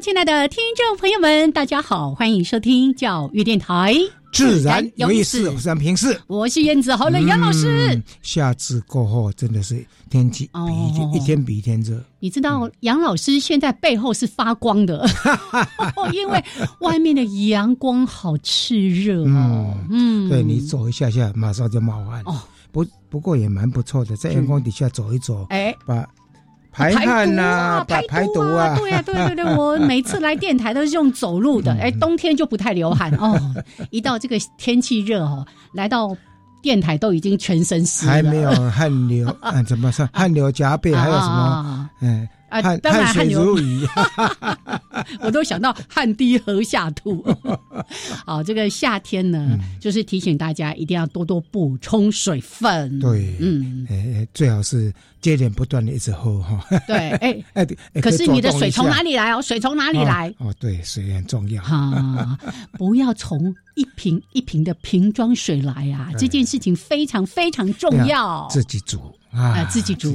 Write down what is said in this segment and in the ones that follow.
亲爱的听众朋友们，大家好，欢迎收听教育电台。自然有意思，我是平视，我是燕子，好了，杨老师。夏至过后，真的是天气比一天比一天热。你知道杨老师现在背后是发光的，因为外面的阳光好炽热哦。嗯，对你走一下下，马上就冒汗。哦，不不过也蛮不错的，在阳光底下走一走，哎，把。排汗呐，排排毒啊，对呀，对对对，我 每次来电台都是用走路的，哎，冬天就不太流汗哦，一到这个天气热哦，来到电台都已经全身湿了，还没有汗流，啊，怎么说？汗流浃背，还有什么？嗯。啊，汗汗水如雨，我都想到汗滴禾下土。好，这个夏天呢，就是提醒大家一定要多多补充水分。对，嗯，哎，最好是接连不断的一直喝哈。对，哎 哎，可是你的水从哪里来哦？水从哪里来？哦，对，水很重要。哈，不要从一瓶一瓶的瓶装水来啊！这件事情非常非常重要。自己煮。啊，自己煮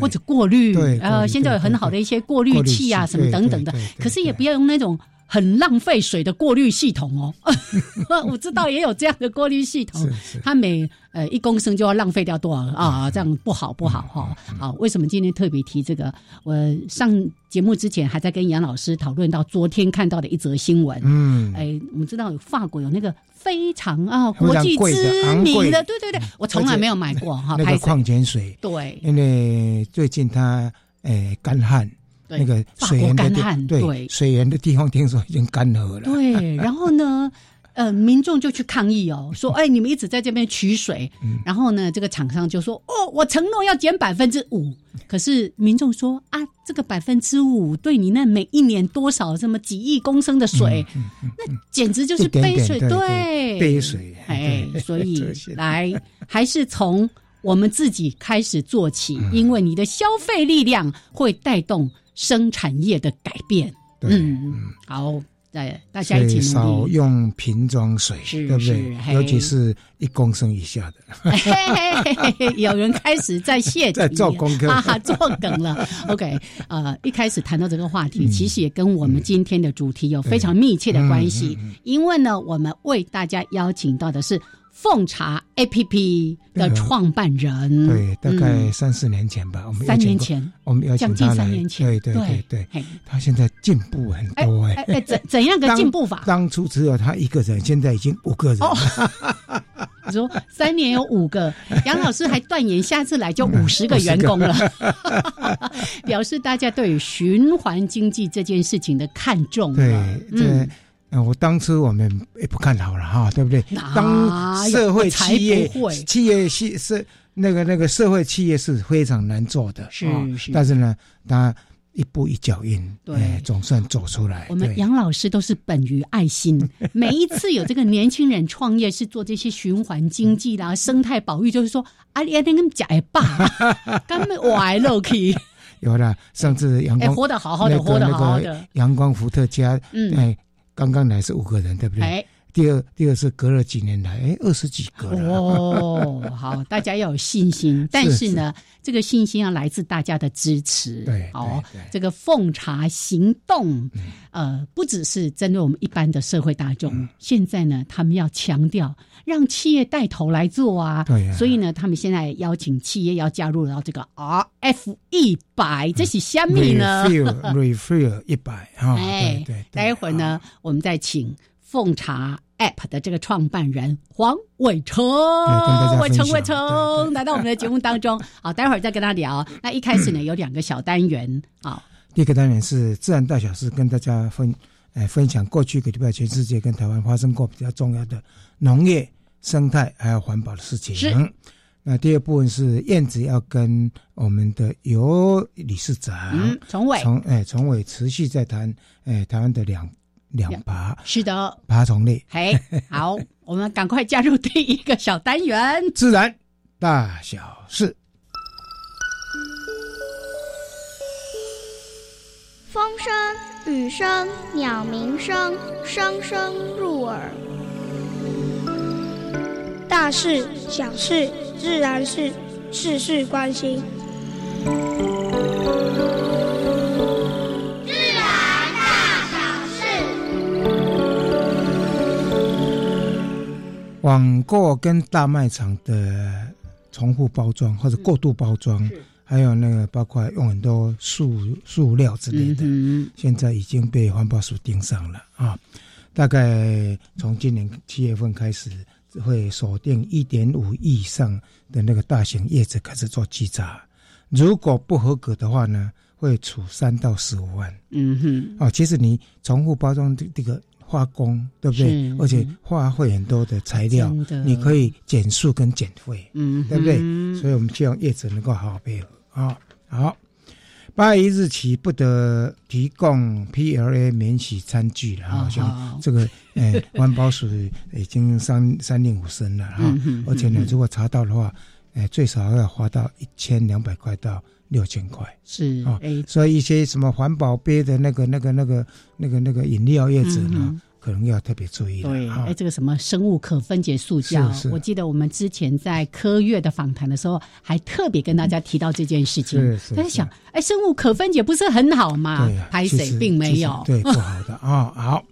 或者过滤，呃，现在有很好的一些过滤器啊，什么等等的。可是也不要用那种很浪费水的过滤系统哦。我知道也有这样的过滤系统，它每呃一公升就要浪费掉多少啊？这样不好不好哈。好，为什么今天特别提这个？我上节目之前还在跟杨老师讨论到昨天看到的一则新闻。嗯，哎，我们知道有法国有那个。非常啊，国际知名的，对对对，我从来没有买过哈。那个矿泉水，对，因为最近它诶干旱，那个水源干旱，对水源的地方听说已经干涸了。对，然后呢？呃，民众就去抗议哦，说：“哎，你们一直在这边取水。”然后呢，这个厂商就说：“哦，我承诺要减百分之五。”可是民众说：“啊，这个百分之五对你那每一年多少这么几亿公升的水，那简直就是杯水，对杯水。”哎，所以 来还是从我们自己开始做起，因为你的消费力量会带动生产业的改变。嗯，好。对，大家一起少用瓶装水，对不对？尤其是一公升以下的。有人开始在谢在做功课，哈哈，做梗了。OK，呃，一开始谈到这个话题，其实也跟我们今天的主题有非常密切的关系，因为呢，我们为大家邀请到的是。奉茶 A P P 的创办人，对，大概三四年前吧，我们三年前，我们邀请他来，对对对对，他现在进步很多哎，哎怎怎样个进步法？当初只有他一个人，现在已经五个人。你 说三年有五个，杨老师还断言下次来就五十个员工了，表示大家对循环经济这件事情的看重。对，嗯。嗯，我当初我们也不看好了哈，对不对？当社会企业企业是是那个那个社会企业是非常难做的，是是。但是呢，他一步一脚印，对，总算走出来。我们杨老师都是本于爱心，每一次有这个年轻人创业是做这些循环经济啦、生态保育，就是说啊，你那个假爸，根本歪了去。有了，上次阳光活得好好的，活得好好的，阳光伏特加，嗯，哎。刚刚来是五个人，对不对？第二，第二是隔了几年来，哎，二十几个了。哦，好，大家要有信心，但是呢，这个信心要来自大家的支持。对，好，这个奉茶行动，呃，不只是针对我们一般的社会大众，现在呢，他们要强调让企业带头来做啊。对，所以呢，他们现在邀请企业要加入到这个 RF 一百，这是虾米呢？Refill，Refill 一百哈。哎，对，待会儿呢，我们再请奉茶 App 的这个创办人黄伟成，伟成伟成来到我们的节目当中。好，待会儿再跟他聊。那一开始呢，有两个小单元啊。第一个单元是自然大小事，跟大家分哎分享过去一个礼拜全世界跟台湾发生过比较重要的农业、生态还有环保的事情。是。那第二部分是燕子要跟我们的尤理事长嗯崇伟，崇哎崇伟持续在谈哎台湾的两。两爬是的，爬虫类。嘿，好，我们赶快加入第一个小单元—— 自然大小事。风声、雨声、鸟鸣声，声声入耳。大事、小事、自然事，事事关心。网购跟大卖场的重复包装或者过度包装，还有那个包括用很多塑塑料之类的，现在已经被环保署盯上了啊！大概从今年七月份开始，会锁定一点五亿以上的那个大型业者开始做稽查，如果不合格的话呢，会处三到十五万。嗯哼，哦，其实你重复包装这这个。化工对不对？而且花费很多的材料，你可以减速跟减费，嗯，对不对？所以我们希望业者能够好好配合啊。好，八月一日起不得提供 PLA 免洗餐具了，好像这个诶，环保署已经三三令五申了哈。而且呢，如果查到的话，诶，最少要花到一千两百块到。六千块是啊，所以一些什么环保杯的那个、那个、那个、那个、那个饮料叶子呢，可能要特别注意对，哎，这个什么生物可分解塑胶，我记得我们之前在科月的访谈的时候，还特别跟大家提到这件事情。在想，哎，生物可分解不是很好吗？对排水并没有，对，不好的啊。好。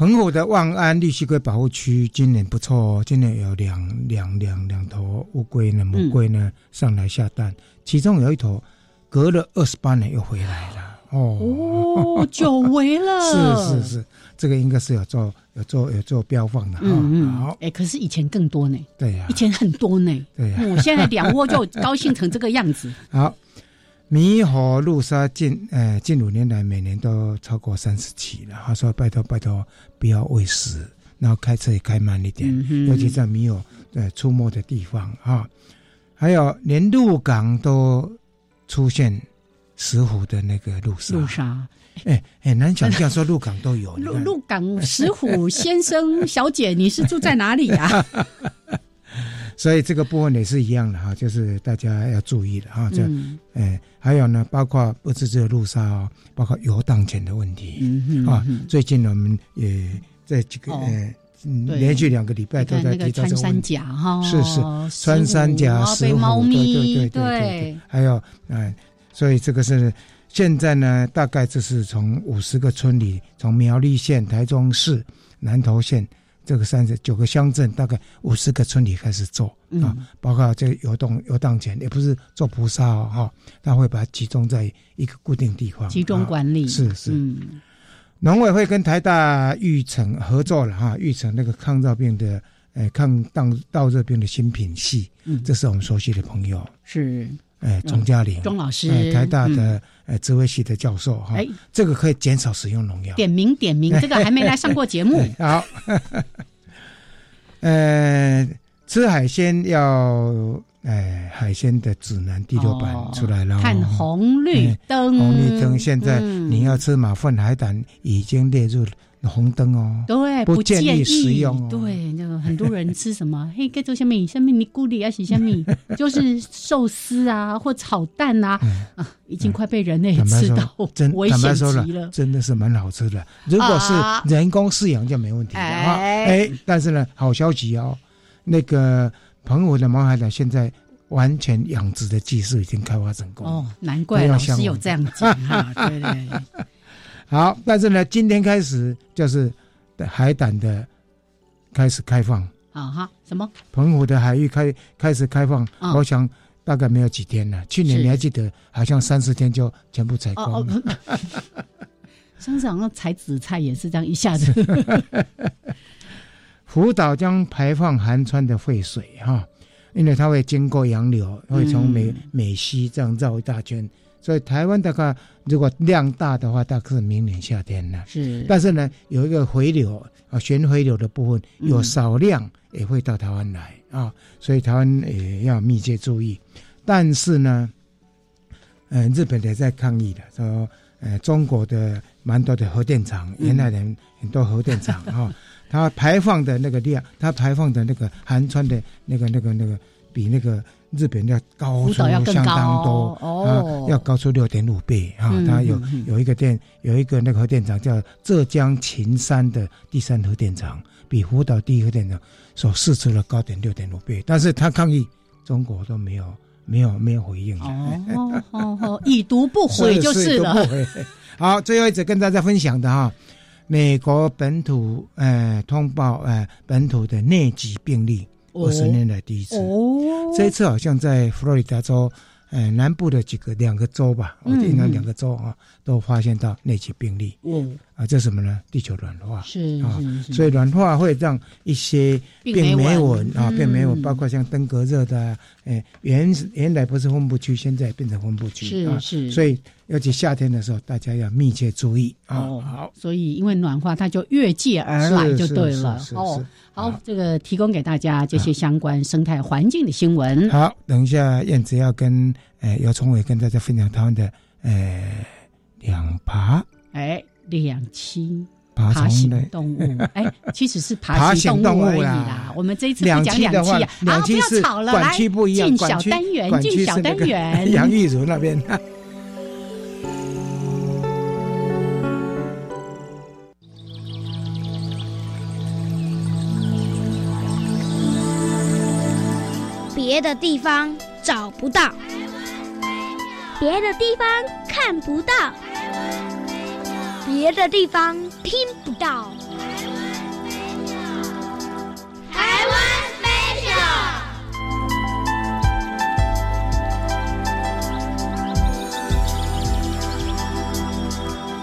澎湖的万安绿溪龟保护区今年不错哦，今年有两两两两头乌龟呢，母龟呢上来下蛋，其中有一头隔了二十八年又回来了。哦，久违了。是是是，这个应该是有做有做有做标放的哈。好，哎，可是以前更多呢。对呀，以前很多呢。对呀，我现在两窝就 高兴成这个样子。好。猕猴路杀近，呃，近五年来每年都超过三十起了。他说：“拜托拜托，不要喂食，然后开车也开慢一点，尤其在猕猴呃出没的地方啊。还有连鹿港都出现石虎的那个路杀。路杀，哎，很难想象说鹿港都有。鹿鹿港石虎先生小姐，你是住在哪里呀？所以这个部分也是一样的哈，就是大家要注意的哈。这，哎，还有呢，包括不只是路杀哦，包括游荡犬的问题嗯啊。最近我们也在这个呃，连续两个礼拜都在提到这个穿山甲哈，是是穿山甲、石虎，对对对对对。还有嗯，所以这个是现在呢，大概就是从五十个村里，从苗栗县、台中市、南投县。这个三十九个乡镇，大概五十个村里开始做啊，包括这个游动游荡前，也不是做菩萨哦，哈，他会把它集中在一个固定地方，集中管理。是是。农委会跟台大育成合作了哈，育成那个抗造病的，呃，抗盗盗热病的新品系，嗯，这是我们熟悉的朋友是。哎，钟嘉玲，钟老师，台大的呃智慧系的教授哈，哎，这个可以减少使用农药。点名点名，这个还没来上过节目。好，呃，吃海鲜要。哎，海鲜的指南第六版出来了，看红绿灯，红绿灯。现在你要吃马粪海胆，已经列入红灯哦。对，不建议食用。对，那个很多人吃什么？嘿，该做什么？什么尼古里啊，是什么？就是寿司啊，或炒蛋啊，啊，已经快被人类吃到 危险极了。真的是蛮好吃的。如果是人工饲养就没问题了啊。哎，但是呢，好消息哦，那个。澎湖的毛海胆现在完全养殖的技术已经开发成功哦，难怪老师有这样讲哈，对对。好，但是呢，今天开始就是海胆的开始开放啊哈，什么？澎湖的海域开开始开放，我想大概没有几天了。去年你还记得，好像三四天就全部采光了。山上那采紫菜也是这样一下子。福岛将排放寒川的废水哈，因为它会经过洋流，会从美美西这样绕一大圈，所以台湾大概如果量大的话，大概是明年夏天了。是，但是呢，有一个回流啊，旋回流的部分有少量也会到台湾来啊，所以台湾也要密切注意。但是呢，嗯，日本也在抗议的，说呃，中国的蛮多的核电厂，原来人很多核电厂哈。它排放的那个量，它排放的那个含川的那个、那个、那个，比那个日本要高出相当多哦，要高出六点五倍啊！它有有一个电，有一个那个核电厂叫浙江秦山的第三核电厂，比福岛第一核电厂所试出的高点六点五倍，但是他抗议，中国都没有没有没有回应哦哦哦，已读不回就是了。好，最后一则跟大家分享的哈。美国本土呃通报呃本土的疟疾病例，二十年来第一次。哦，这一次好像在佛罗里达州，呃南部的几个两个州吧，我应该两个州啊，都发现到那起病例。嗯，啊，这什么呢？地球暖化是啊，所以暖化会让一些病媒蚊啊，病媒蚊包括像登革热的，哎原原来不是分布区，现在变成分布区是是，所以。尤其夏天的时候，大家要密切注意啊！好，所以因为暖化，它就越界而来就对了。哦，好，这个提供给大家这些相关生态环境的新闻。好，等一下燕子要跟哎姚崇伟跟大家分享他们的哎两爬哎两栖爬行动物。哎，其实是爬行动物而已啦。我们这一次讲两栖啊，好，不要吵了，来进小单元，进小单元，杨玉茹那边。别的地方找不到，别的地方看不到，别的地方听不到。台湾 special。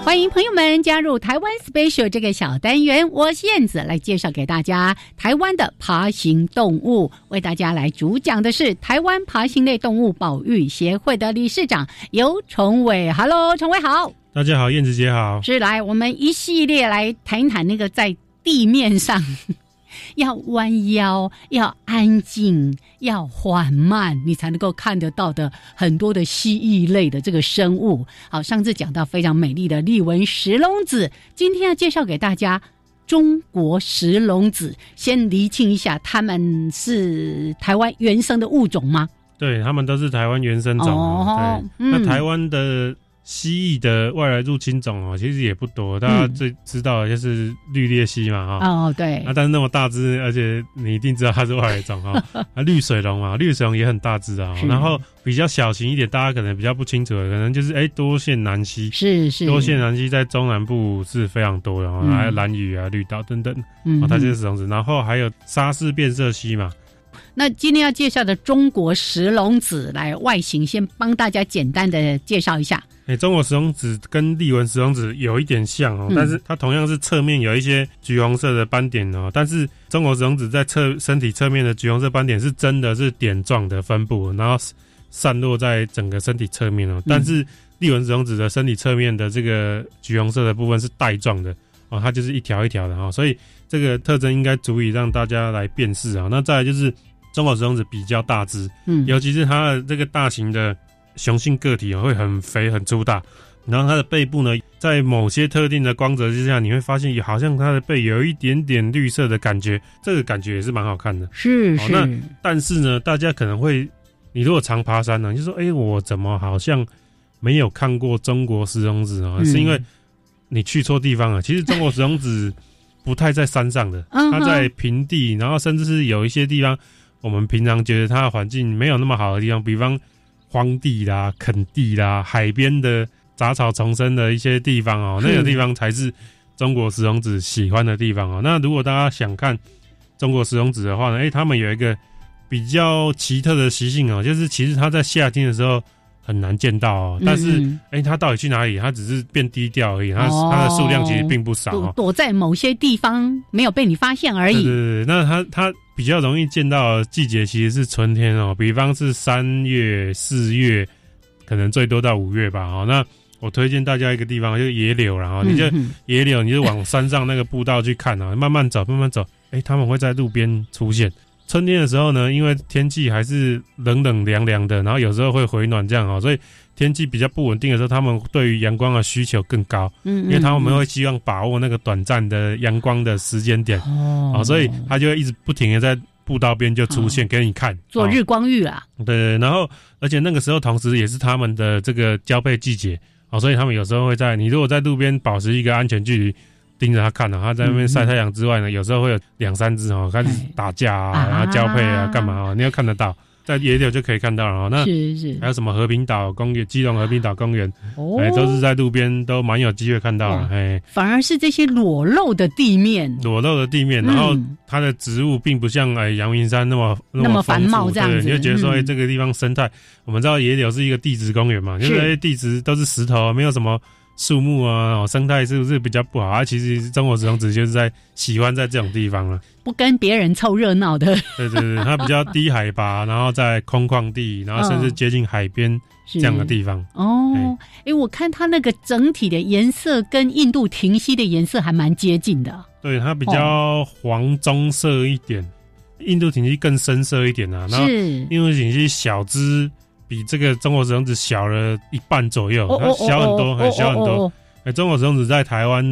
欢迎朋友们加入台湾 Special 这个小单元，我是燕子，来介绍给大家台湾的爬行动物。为大家来主讲的是台湾爬行类动物保育协会的理事长尤崇伟。Hello，崇伟好，大家好，燕子姐好。是来，我们一系列来谈一谈那个在地面上。要弯腰，要安静，要缓慢，你才能够看得到的很多的蜥蜴类的这个生物。好，上次讲到非常美丽的利文石龙子，今天要介绍给大家中国石龙子。先厘清一下，他们是台湾原生的物种吗？对，他们都是台湾原生种。哦，那台湾的。蜥蜴的外来入侵种哦，其实也不多。大家最知道的就是绿鬣蜥嘛，哈。哦，对。啊，但是那么大只，而且你一定知道它是外来种哈。啊，绿水龙嘛，绿水龙也很大只啊。然后比较小型一点，大家可能比较不清楚的，可能就是哎多线南蜥。是是。多线南蜥在中南部是非常多的，还有蓝屿啊、绿岛等等。嗯。它就是这样子。然后还有沙氏变色蜥嘛。那今天要介绍的中国石龙子，来外形先帮大家简单的介绍一下。哎，中国石龙子跟利文石龙子有一点像哦，但是它同样是侧面有一些橘红色的斑点哦。但是中国石龙子在侧身体侧面的橘红色斑点是真的是点状的分布，然后散落在整个身体侧面哦。但是利文石龙子的身体侧面的这个橘红色的部分是带状的哦，它就是一条一条的哈，所以这个特征应该足以让大家来辨识啊。那再来就是中国石龙子比较大只，嗯，尤其是它的这个大型的。雄性个体会很肥很粗大，然后它的背部呢，在某些特定的光泽之下，你会发现好像它的背有一点点绿色的感觉，这个感觉也是蛮好看的。是是。那但是呢，大家可能会，你如果常爬山呢，就说，哎，我怎么好像没有看过中国石龙子啊？是因为你去错地方了。其实中国石龙子不太在山上的，它在平地，然后甚至是有一些地方，我们平常觉得它的环境没有那么好的地方，比方。荒地啦、垦地啦、海边的杂草丛生的一些地方哦，那个地方才是中国石龙子喜欢的地方哦。那如果大家想看中国石龙子的话呢，哎，他们有一个比较奇特的习性哦，就是其实它在夏天的时候很难见到。但是，哎，它到底去哪里？它只是变低调而已。它它的数量其实并不少，躲在某些地方没有被你发现而已。对对对，那它它比较容易见到季节其实是春天哦，比方是三月、四月，可能最多到五月吧。哦，那我推荐大家一个地方，就是野柳然后你就野柳，你就往山上那个步道去看啊，慢慢走，慢慢走。哎，他们会在路边出现。春天的时候呢，因为天气还是冷冷凉凉的，然后有时候会回暖这样哦，所以天气比较不稳定的时候，他们对于阳光的需求更高。嗯，因为他们会希望把握那个短暂的阳光的时间点哦，所以他就会一直不停的在步道边就出现给你看，做日光浴啊。对，然后而且那个时候同时也是他们的这个交配季节哦，所以他们有时候会在你如果在路边保持一个安全距离。盯着他看呢，他在那边晒太阳之外呢，有时候会有两三只哦，开始打架啊，然后交配啊，干嘛啊？你要看得到，在野柳就可以看到了哈。那是是，还有什么和平岛公园、基隆和平岛公园，哎，都是在路边，都蛮有机会看到了。哎，反而是这些裸露的地面，裸露的地面，然后它的植物并不像哎阳明山那么那么繁茂这样子，你就觉得说哎，这个地方生态，我们知道野柳是一个地质公园嘛，就是地质都是石头，没有什么。树木啊，生态是不是比较不好啊？其实中国石龙子就是在喜欢在这种地方了，不跟别人凑热闹的。对对对，它比较低海拔，然后在空旷地，然后甚至接近海边这样的地方。哦，哎，我看它那个整体的颜色跟印度停息的颜色还蛮接近的。对，它比较黄棕色一点，印度停息更深色一点啊。然后印度停息小只。比这个中国石龙子小了一半左右，它小很多，很小很多。哎，中国石龙子在台湾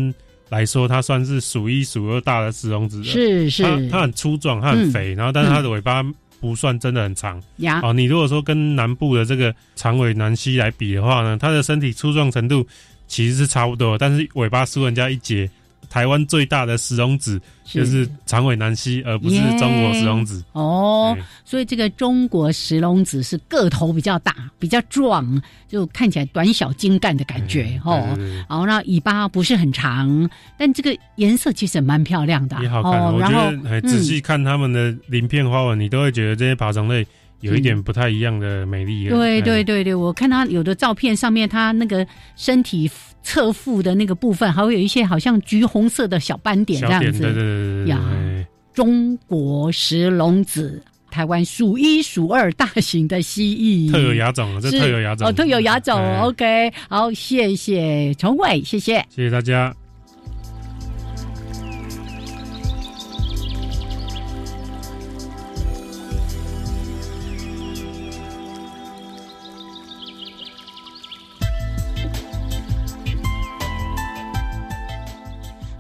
来说，它算是数一数二大的石龙子。是是，它它很粗壮，它很肥，然后但是它的尾巴不算真的很长。哦，你如果说跟南部的这个长尾南溪来比的话呢，它的身体粗壮程度其实是差不多，但是尾巴输人家一截。台湾最大的石龙子就是长尾南溪，而不是中国石龙子。哦，所以这个中国石龙子是个头比较大、比较壮，就看起来短小精干的感觉哦。然后那，尾巴不是很长，但这个颜色其实蛮漂亮的，也好看。我觉得仔细看它们的鳞片花纹，你都会觉得这些爬虫类有一点不太一样的美丽。对对对对，我看它有的照片上面，它那个身体。侧腹的那个部分还会有一些好像橘红色的小斑点这样子呀。中国石龙子，台湾数一数二大型的蜥蜴，特有牙种，这特有牙种哦，特有牙种。OK，好，谢谢崇伟，谢谢，谢谢大家。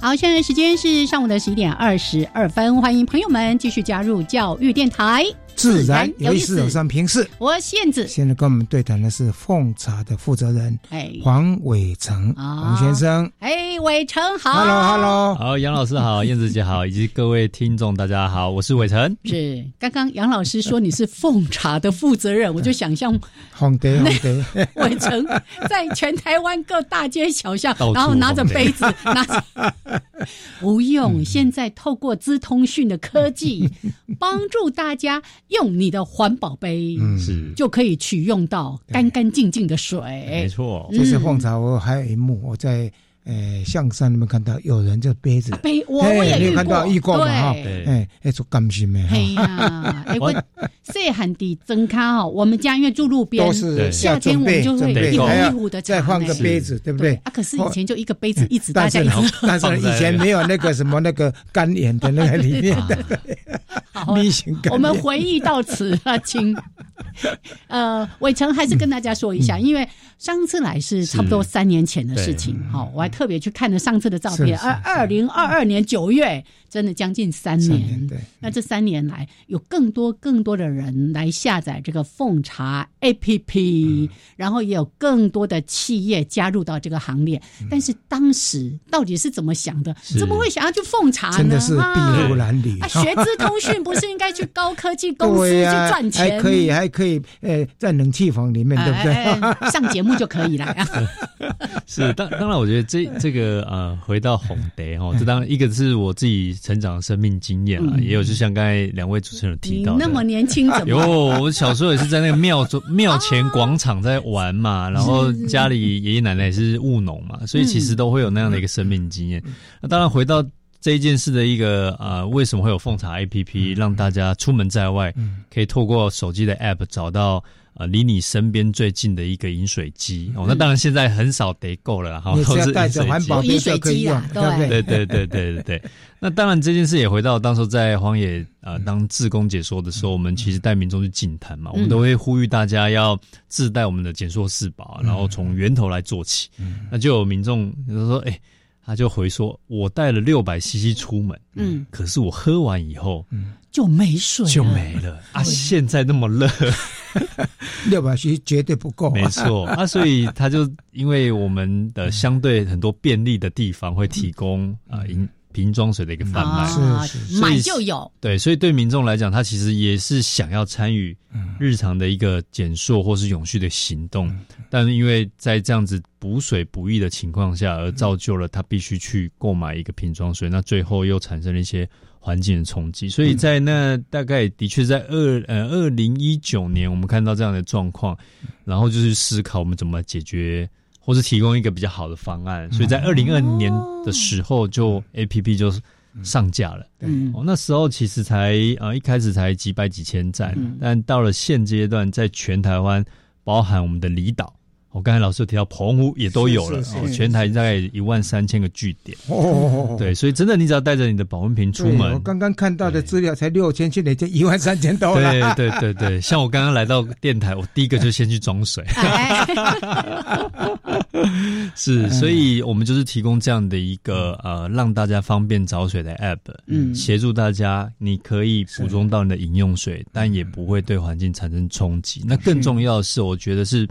好，现在时间是上午的十一点二十二分，欢迎朋友们继续加入教育电台。自然有意思，有三平视。我燕子。现在跟我们对谈的是奉茶的负责人，哎，黄伟成，黄先生。哎，伟成好。Hello，Hello。好，杨老师好，燕子姐好，以及各位听众大家好，我是伟成。是，刚刚杨老师说你是奉茶的负责人，我就想象皇帝，皇帝。伟成在全台湾各大街小巷，然后拿着杯子，拿着。不用，现在透过资通讯的科技，帮助大家。用你的环保杯，是。就可以取用到干干净净的水。没错，这是凤茶。我还有一幕，我在呃象山那边看到有人这杯子。杯，我我也遇过，遇过嘛哈。哎，哎，做甘心的。哎呀，哎我细汉的增咖哈，我们家因为住路边，都是夏天我们就会一壶一壶的再换个杯子，对不对？啊，可是以前就一个杯子一直大家一直，但是以前没有那个什么那个干眼的那个里面的。好，我们回忆到此啊，请呃伟成还是跟大家说一下，因为上次来是差不多三年前的事情，好，我还特别去看了上次的照片，而二零二二年九月。真的将近三年，对。那这三年来，有更多更多的人来下载这个奉茶 APP，然后也有更多的企业加入到这个行列。但是当时到底是怎么想的？怎么会想要去奉茶呢？真的是筚路蓝缕。学资通讯不是应该去高科技公司 去赚钱？还可以，还可以，呃，在冷气房里面，对不对？上节目就可以了。是当当然，我觉得这这个呃，回到红蝶哈，这当然一个是我自己成长的生命经验啊，也有就像刚才两位主持人提到，那么年轻怎么？有我小时候也是在那个庙中庙前广场在玩嘛，然后家里爷爷奶奶也是务农嘛，所以其实都会有那样的一个生命经验。那当然回到。这一件事的一个呃，为什么会有奉茶 A P P 让大家出门在外，可以透过手机的 App 找到呃离你身边最近的一个饮水机哦？那当然现在很少得够了哈，都是带着环保饮水机啊，对对对对对对对。那当然这件事也回到当时在荒野啊当志工解说的时候，我们其实带民众去净滩嘛，我们都会呼吁大家要自带我们的减塑四宝，然后从源头来做起。那就有民众就说：“哎。”他就回说：“我带了六百 CC 出门，嗯，可是我喝完以后，嗯，就没水，就没了。啊！现在那么热，六百 CC 绝对不够，没错。啊！所以他就因为我们的相对很多便利的地方会提供啊饮。”瓶装水的一个贩卖，是买就有。对，所以对民众来讲，他其实也是想要参与日常的一个减塑或是永续的行动，但是因为在这样子补水不易的情况下，而造就了他必须去购买一个瓶装水，那最后又产生了一些环境的冲击。所以在那大概的确在二呃二零一九年，我们看到这样的状况，然后就是思考我们怎么解决。或是提供一个比较好的方案，所以在二零二零年的时候，就 A P P 就上架了。嗯，哦，那时候其实才呃一开始才几百几千站，但到了现阶段，在全台湾，包含我们的离岛。我刚才老师提到澎湖也都有了，哦全台大概一万三千个据点。哦，对，所以真的，你只要带着你的保温瓶出门。我刚刚看到的资料才六千，现在就一万三千多了。对对对对，像我刚刚来到电台，我第一个就先去装水。是，所以我们就是提供这样的一个呃，让大家方便找水的 app，嗯，协助大家，你可以补充到你的饮用水，但也不会对环境产生冲击。那更重要的是，我觉得是。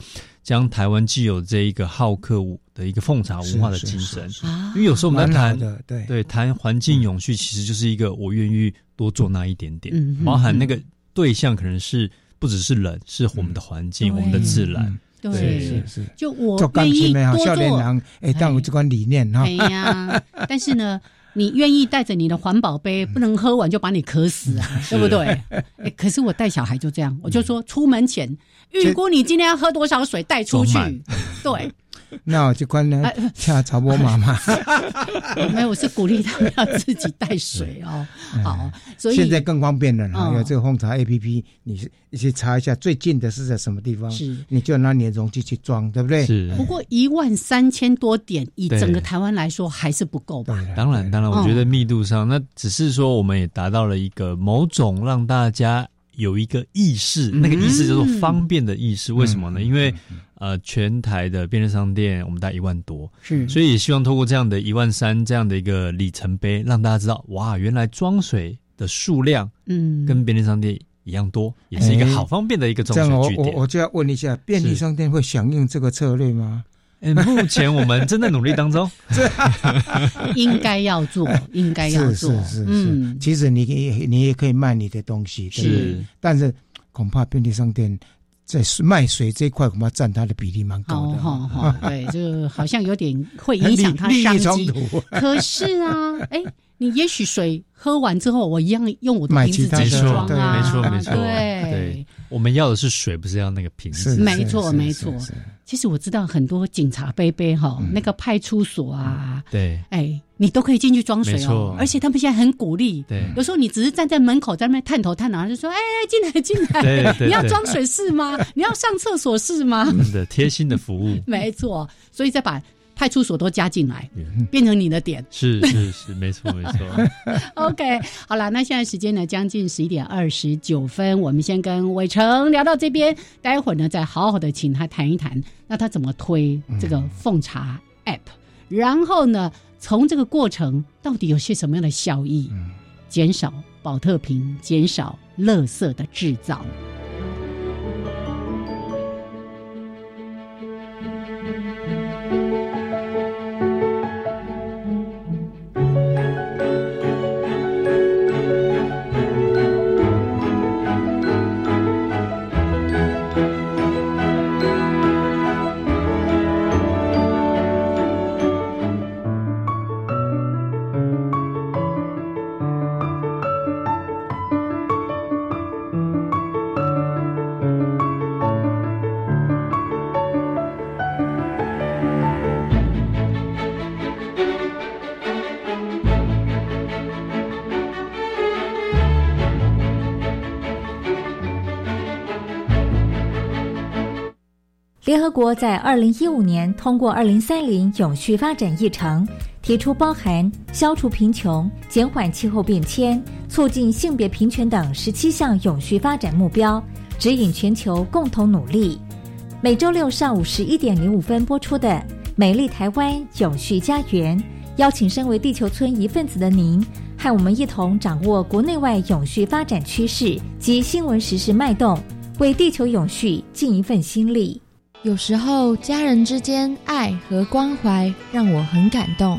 将台湾既有这一个好客的一个奉茶文化的精神，因为有时候我们在谈对。对谈环境永续，其实就是一个我愿意多做那一点点，包含那个对象可能是不只是人，是我们的环境，我们的自然，对。是是，就我愿意多做，哎，但我这款理念哈，哎呀，但是呢。你愿意带着你的环保杯，不能喝完就把你渴死啊，对不对？哎，可是我带小孩就这样，我就说出门前预估你今天要喝多少水带出去，对。那我就关了，跳草波妈妈。没有，我是鼓励他们要自己带水哦。好，所以现在更方便了，有这个红茶 A P P，你你去查一下最近的是在什么地方，是你就拿你的容器去装，对不对？是。不过一万三千多点，以整个台湾来说还是不够吧？当然，当然，我觉得密度上，那只是说我们也达到了一个某种让大家有一个意识，那个意识叫做方便的意识。为什么呢？因为。呃，全台的便利商店我们大概一万多，是，所以也希望透过这样的一万三这样的一个里程碑，让大家知道，哇，原来装水的数量，嗯，跟便利商店一样多，也是一个好方便的一个装水据点。我我就要问一下，便利商店会响应这个策略吗？目前我们正在努力当中，应该要做，应该要做，是是是。嗯，其实你你也可以卖你的东西，是，但是恐怕便利商店。在卖水这一块，恐怕占它的比例蛮高的。哦，哈，对，就好像有点会影响它商机。可是啊，哎，你也许水喝完之后，我一样用我的瓶子继续装啊。没错，没错，对。我们要的是水，不是要那个瓶子。没错，没错。其实我知道很多警察杯杯哈，那个派出所啊，对，哎，你都可以进去装水哦。而且他们现在很鼓励，对，有时候你只是站在门口在那边探头探脑，就说：“哎，进来，进来，你要装水是吗？你要上厕所是吗？” 的贴心的服务，没错。所以再把。派出所都加进来，变成你的点，是是是，没错没错。OK，好了，那现在时间呢，将近十一点二十九分，我们先跟伟成聊到这边，待会儿呢，再好好的请他谈一谈，那他怎么推这个奉茶 App，然后呢，从这个过程到底有些什么样的效益，减少保特瓶，减少垃圾的制造。联合国在二零一五年通过《二零三零永续发展议程》，提出包含消除贫穷、减缓气候变迁、促进性别平权等十七项永续发展目标，指引全球共同努力。每周六上午十一点零五分播出的《美丽台湾永续家园》，邀请身为地球村一份子的您，和我们一同掌握国内外永续发展趋势及新闻时事脉动，为地球永续尽一份心力。有时候，家人之间爱和关怀让我很感动。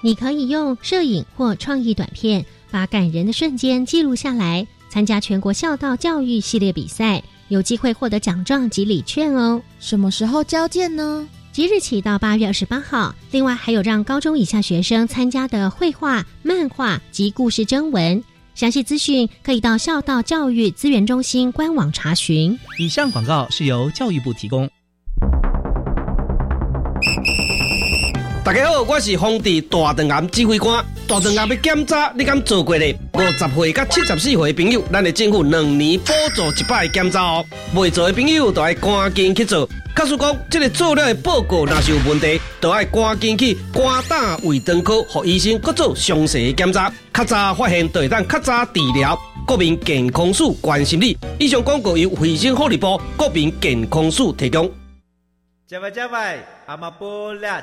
你可以用摄影或创意短片，把感人的瞬间记录下来。参加全国孝道教育系列比赛，有机会获得奖状及礼券哦。什么时候交件呢？即日起到八月二十八号。另外，还有让高中以下学生参加的绘画、漫画及故事征文。详细资讯可以到孝道教育资源中心官网查询。以上广告是由教育部提供。大家好，我是皇帝大肠癌指挥官。大肠癌要检查，你敢做过咧？五十岁到七十四岁的朋友，咱的政府两年补助一摆检查哦。未做的朋友，都要赶紧去做。告诉讲，这个做了的报告若是有问题，都要赶紧去肝胆胃肠科，和医生各做详细的检查。较早发现，就会当较早治疗。国民健康署关心你。以上广告由卫生福利部国民健康署提供。加外加外，阿玛波拉。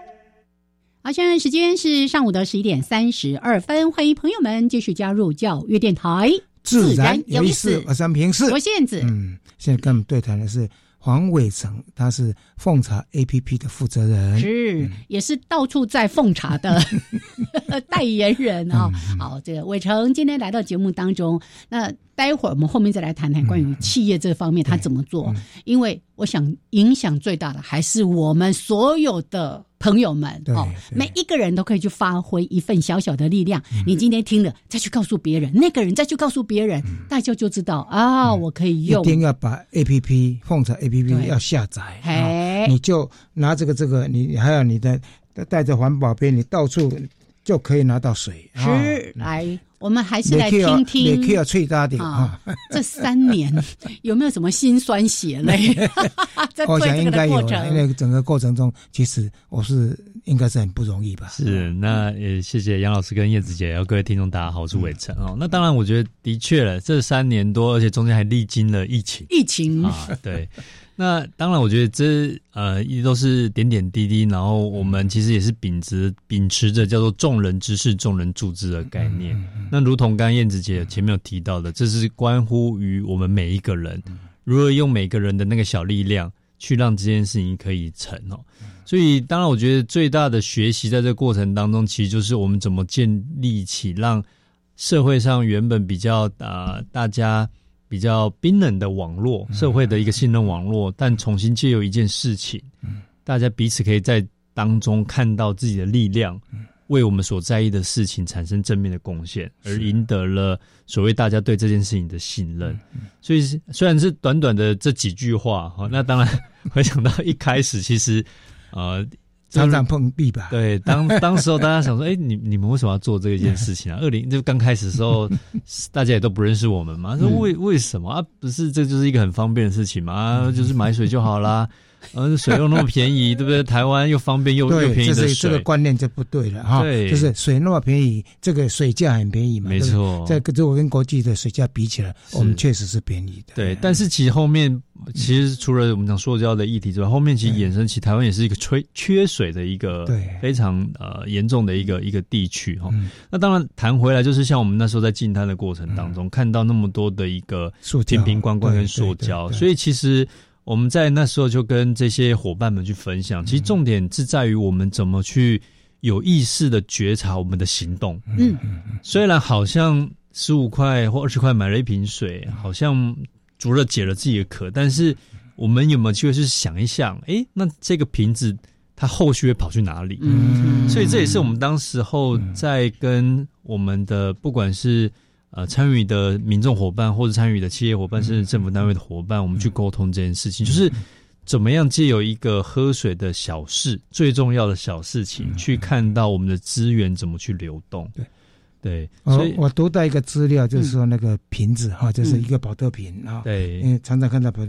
好，现在时间是上午的十一点三十二分，欢迎朋友们继续加入教育电台，自然有意思。我三平是我燕子，嗯，现在跟我们对谈的是黄伟成，他是奉茶 A P P 的负责人，是也是到处在奉茶的 代言人啊。好，这个伟成今天来到节目当中，那待会儿我们后面再来谈谈关于企业这方面他怎么做，因为我想影响最大的还是我们所有的。朋友们哦，每一个人都可以去发挥一份小小的力量。你今天听了，再去告诉别人，那个人再去告诉别人，大家就知道啊，我可以用。一定要把 A P P 凤巢 A P P 要下载，你就拿这个这个，你还有你的带着环保杯，你到处就可以拿到水。是来。我们还是来听听，也可以吹大点啊！这三年 有没有什么心酸血泪？我想应该有，因为整个过程中，其实我是应该是很不容易吧。是，那也谢谢杨老师跟叶子姐，还有各位听众，大家好，我是伟成哦。那当然，我觉得的确了，这三年多，而且中间还历经了疫情，疫情啊，对。那当然，我觉得这呃，一都是点点滴滴。然后我们其实也是秉持秉持着叫做“众人之事，众人助之”的概念。那如同刚燕子姐前面有提到的，这是关乎于我们每一个人如何用每个人的那个小力量去让这件事情可以成哦。所以，当然，我觉得最大的学习在这个过程当中，其实就是我们怎么建立起让社会上原本比较啊大家。比较冰冷的网络社会的一个信任网络，但重新借由一件事情，大家彼此可以在当中看到自己的力量，为我们所在意的事情产生正面的贡献，而赢得了所谓大家对这件事情的信任。所以，虽然是短短的这几句话哈，那当然 回想到一开始，其实呃。常常碰壁吧？对，当 当时候大家想说，哎，你你们为什么要做这一件事情啊？二零就刚开始的时候，大家也都不认识我们嘛，说为为什么啊？不是，这就是一个很方便的事情嘛，就是买水就好啦。呃，水又那么便宜，对不对？台湾又方便又 又便宜的水，这个观念就不对了哈。对，就是水那么便宜，这个水价很便宜嘛。没错，在如果跟国际的水价比起来，我们确实是便宜的。对，但是其实后面其实除了我们讲塑胶的议题之外，后面其实衍生起台湾也是一个缺缺水的一个非常呃严重的一个一个地区哈。那当然谈回来，就是像我们那时候在进滩的过程当中，看到那么多的一个瓶瓶罐罐跟塑胶，所以其实。我们在那时候就跟这些伙伴们去分享，其实重点是在于我们怎么去有意识的觉察我们的行动。嗯，虽然好像十五块或二十块买了一瓶水，好像除了解了自己的渴，但是我们有没有机会去想一想？哎，那这个瓶子。它后续会跑去哪里？嗯，所以这也是我们当时候在跟我们的不管是呃参与的民众伙伴，或者参与的企业伙伴，甚至政府单位的伙伴，我们去沟通这件事情，就是怎么样借由一个喝水的小事，最重要的小事情，去看到我们的资源怎么去流动。对。对，所以我读到一个资料，就是说那个瓶子哈，就是一个保特瓶啊。对，因为常常看到不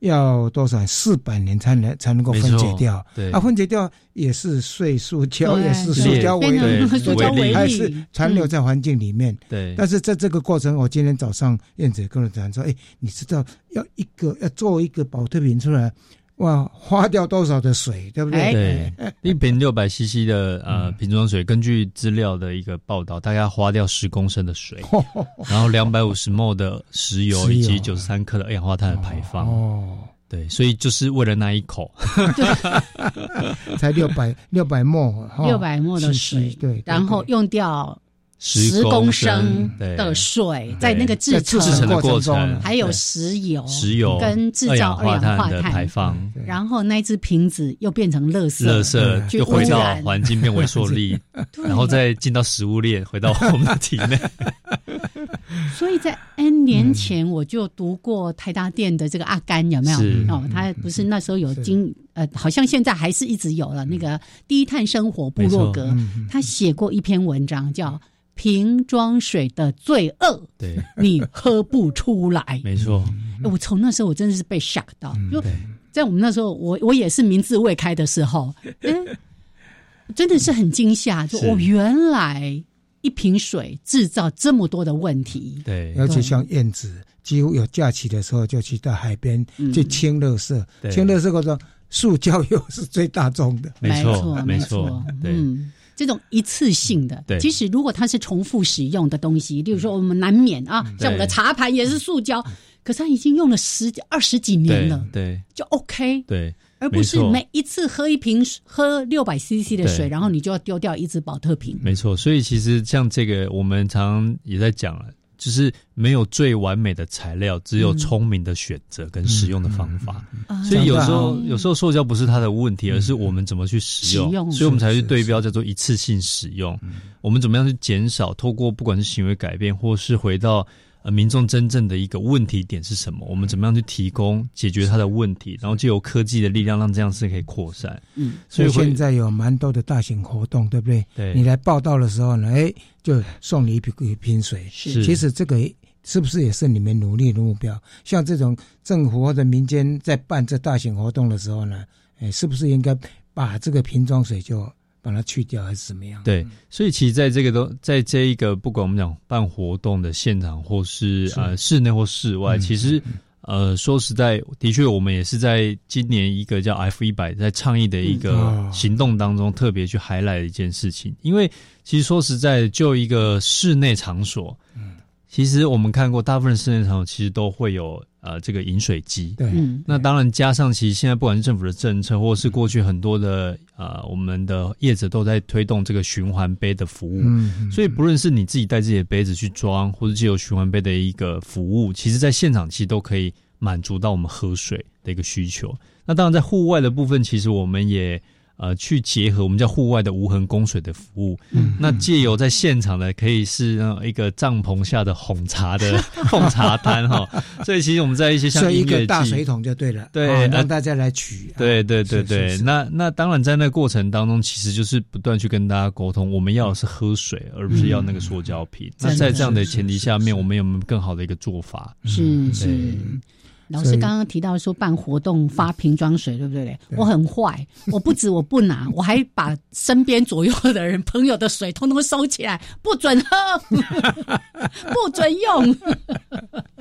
要多少四百年才能才能够分解掉。对，啊，分解掉也是碎塑胶，也是塑胶为塑胶为还是残留在环境里面。对，但是在这个过程，我今天早上燕子跟我讲说，哎，你知道要一个要做一个保特瓶出来。哇，花掉多少的水，对不对？对，一瓶六百 CC 的呃瓶装水，根据资料的一个报道，大概花掉十公升的水，然后两百五十 ml 的石油以及九十三克的二氧化碳的排放。哦，对，所以就是为了那一口，才六百六百 ml，六百 ml 的水，对，然后用掉。十公升的水在那个制成的过程，还有石油、石油跟制造二氧化碳排放，然后那只瓶子又变成垃圾，垃圾就回到环境变萎缩力，然后再进到食物链，回到我们的体内。所以在 N 年前我就读过台达电的这个阿甘有没有？哦，他不是那时候有经呃，好像现在还是一直有了那个低碳生活部落格，他写过一篇文章叫。瓶装水的罪恶，对，你喝不出来。没错，我从那时候我真的是被 shock 到，就在我们那时候，我我也是名字未开的时候，真的是很惊吓，就我原来一瓶水制造这么多的问题。对，而且像燕子，几乎有假期的时候就去到海边去清垃圾，清垃圾过程，塑胶又是最大众的。没错，没错，对。这种一次性的，即使如果它是重复使用的东西，例如说我们难免啊，像我的茶盘也是塑胶，可是它已经用了十二十几年了，对，就 OK，对，而不是每一次喝一瓶喝六百 CC 的水，然后你就要丢掉一只保特瓶。没错，所以其实像这个，我们常也在讲了。就是没有最完美的材料，只有聪明的选择跟使用的方法。所以有时候，有时候塑胶不是它的问题，而是我们怎么去使用。所以我们才去对标叫做一次性使用。我们怎么样去减少？透过不管是行为改变，或是回到。呃，民众真正的一个问题点是什么？我们怎么样去提供解决他的问题？然后就有科技的力量，让这样事可以扩散。嗯，所以现在有蛮多的大型活动，对不对？对，你来报道的时候呢，哎，就送你一瓶一瓶水。是，其实这个是不是也是你们努力的目标？像这种政府或者民间在办这大型活动的时候呢，哎，是不是应该把这个瓶装水就？把它去掉还是怎么样？对，所以其实在这个都在这一个不管我们讲办活动的现场，或是呃室内或室外，其实呃说实在，的确我们也是在今年一个叫 F 一百在倡议的一个行动当中，特别去 highlight 一件事情。因为其实说实在，就一个室内场所，嗯，其实我们看过大部分室内场所其实都会有。呃，这个饮水机，对，那当然加上其实现在不管是政府的政策，或是过去很多的呃，我们的业者都在推动这个循环杯的服务，嗯，所以不论是你自己带自己的杯子去装，或者借由循环杯的一个服务，其实在现场其实都可以满足到我们喝水的一个需求。那当然在户外的部分，其实我们也。呃，去结合我们叫户外的无痕供水的服务，嗯，那借由在现场呢可以是一个帐篷下的哄茶的 哄茶摊哈，所以其实我们在一些像一个大水桶就对了，对，让大家来取，对对对对，那那当然在那过程当中，其实就是不断去跟大家沟通，我们要的是喝水，而不是要那个塑胶瓶。那在这样的前提下面，我们有没有更好的一个做法？是是。老师刚刚提到说办活动发瓶装水，对不对？我很坏，我不止我不拿，我还把身边左右的人朋友的水通通收起来，不准喝，不准用，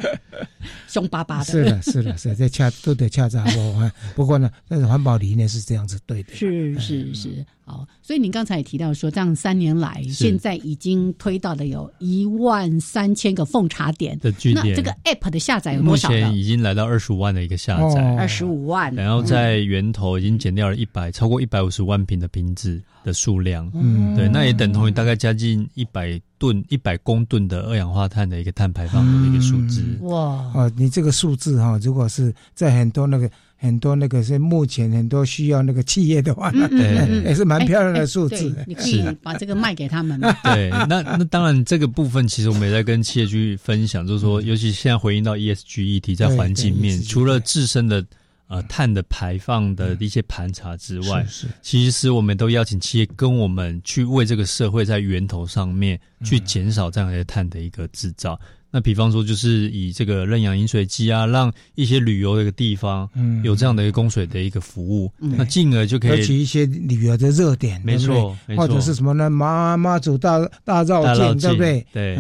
凶巴巴的。是的，是的，是在恰都得恰杂不？不过呢，但是环保理念是这样子对的。是是是。好，所以您刚才也提到说，这样三年来，现在已经推到了有一万三千个奉茶点的据点。那这个 App 的下载有多少？目前已经来到二十五万的一个下载，二十五万。然后在源头已经减掉了一百，超过一百五十万瓶的瓶子的数量。嗯，对，那也等同于大概将近一百吨、一百公吨的二氧化碳的一个碳排放的一个数字。哇！哦，你这个数字哈，如果是在很多那个。很多那个是目前很多需要那个企业的话，对 也是蛮漂亮的数字。你可以把这个卖给他们。对，那那当然这个部分其实我们也在跟企业去分享，就是说，尤其现在回应到 ESG 议题，在环境面，除了自身的呃碳的排放的一些盘查之外，是其实我们都邀请企业跟我们去为这个社会在源头上面去减少这样的碳的一个制造。那比方说，就是以这个认养饮水机啊，让一些旅游的一个地方，嗯，有这样的一个供水的一个服务，那进而就可以取一些旅游的热点，没错，或者是什么呢？妈妈祖大大绕境，对不对？对，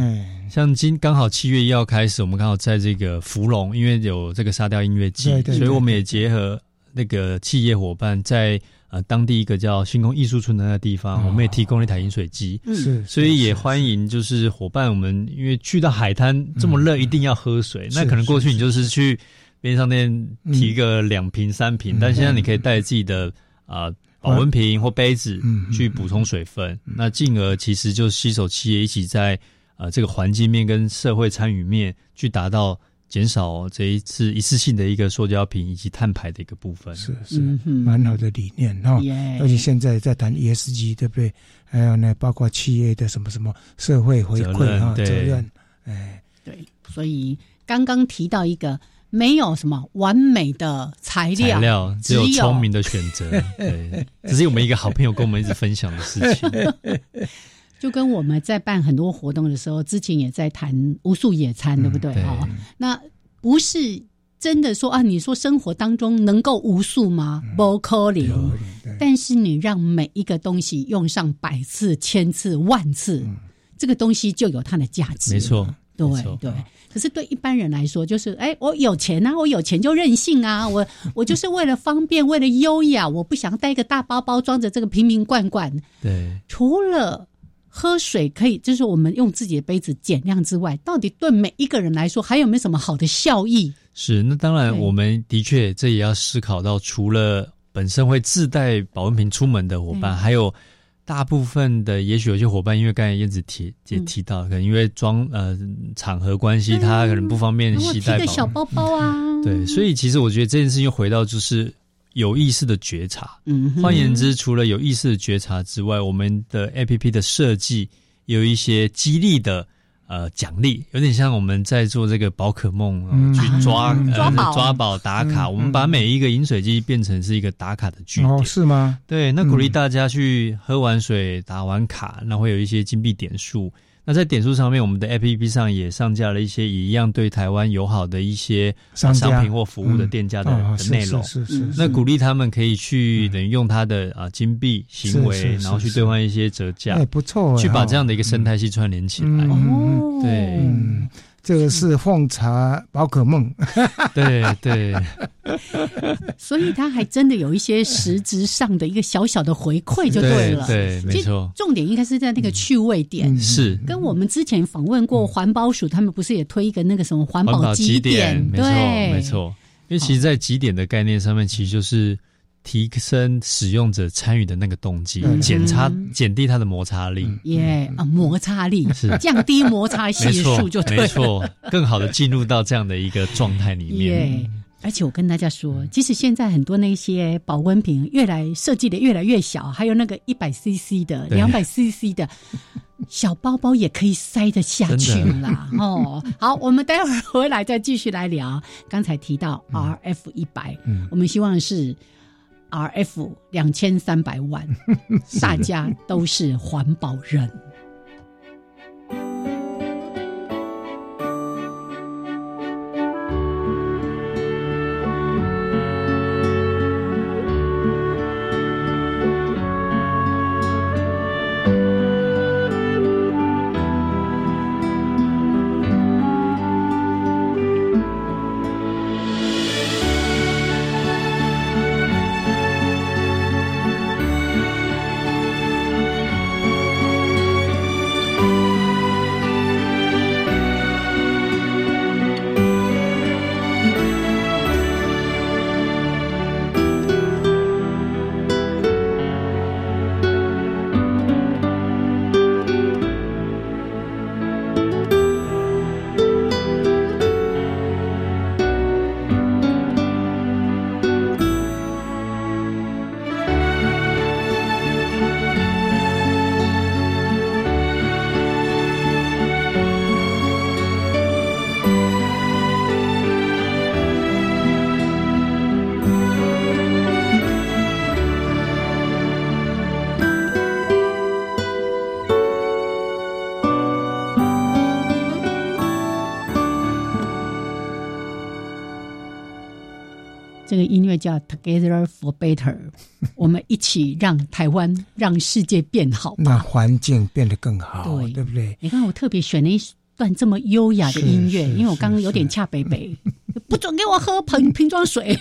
像今刚好七月一号开始，我们刚好在这个芙蓉，因为有这个沙雕音乐季，所以我们也结合那个企业伙伴在。呃，当地一个叫星空艺术村的那个地方，我们也提供了一台饮水机，是，所以也欢迎就是伙伴，我们因为去到海滩这么热，一定要喝水，那可能过去你就是。去边上店提个两瓶三瓶，但现在你可以带自己的啊保温瓶或杯子去补充水分，那进而其实就携手企业一起在呃这个环境面跟社会参与面去达到。减少这一次一次性的一个塑胶瓶以及碳排的一个部分，是是蛮好的理念哈。而且现在在谈 ESG，对不对？还有呢，包括企业的什么什么社会回馈哈，责任，哎，对。所以刚刚提到一个没有什么完美的材料，材料只有聪明的选择。对，这是我们一个好朋友跟我们一直分享的事情。就跟我们在办很多活动的时候，之前也在谈无数野餐，对不对？哈，那不是真的说啊，你说生活当中能够无数吗？不可能。但是你让每一个东西用上百次、千次、万次，这个东西就有它的价值。没错，对对。可是对一般人来说，就是哎，我有钱啊，我有钱就任性啊，我 我就是为了方便，为了优雅，我不想带一个大包包装着这个瓶瓶罐罐。对，除了。喝水可以，就是我们用自己的杯子减量之外，到底对每一个人来说还有没有什么好的效益？是，那当然，我们的确这也要思考到，除了本身会自带保温瓶出门的伙伴，还有大部分的，也许有些伙伴，因为刚才燕子提也提到，可能因为装呃场合关系，他可能不方便携带小包包啊。对，所以其实我觉得这件事又回到就是。有意识的觉察，嗯，换言之，除了有意识的觉察之外，我们的 A P P 的设计有一些激励的呃奖励，有点像我们在做这个宝可梦去抓抓宝。抓宝打卡，我们把每一个饮水机变成是一个打卡的据点，是吗？对，那鼓励大家去喝完水打完卡，那会有一些金币点数。那在点数上面，我们的 A P P 上也上架了一些一样对台湾友好的一些商品或服务的店家的内容。是是是。那鼓励他们可以去等于用他的啊金币行为，然后去兑换一些折价。哎，不错。去把这样的一个生态系串联起来。哦，对。这个是奉茶宝可梦，对对，所以他还真的有一些实质上的一个小小的回馈，就对了，对，没错。重点应该是在那个趣味点，是跟我们之前访问过环保署，他们不是也推一个那个什么环保极点？没错，没错。因为其实，在极点的概念上面，其实就是。提升使用者参与的那个动机，减差减低它的摩擦力，耶啊，摩擦力是。降低摩擦系数就没错，更好的进入到这样的一个状态里面。而且我跟大家说，即使现在很多那些保温瓶越来设计的越来越小，还有那个一百 CC 的、两百 CC 的小包包也可以塞得下去啦。哦，好，我们待会儿回来再继续来聊。刚才提到 RF 一百，嗯。我们希望是。R F 两千三百万，大家都是环保人。Together for Better，我们一起让台湾、让世界变好，让环境变得更好，对对不对？你看，我特别选了一段这么优雅的音乐，因为我刚刚有点恰北北，不准给我喝瓶瓶装水，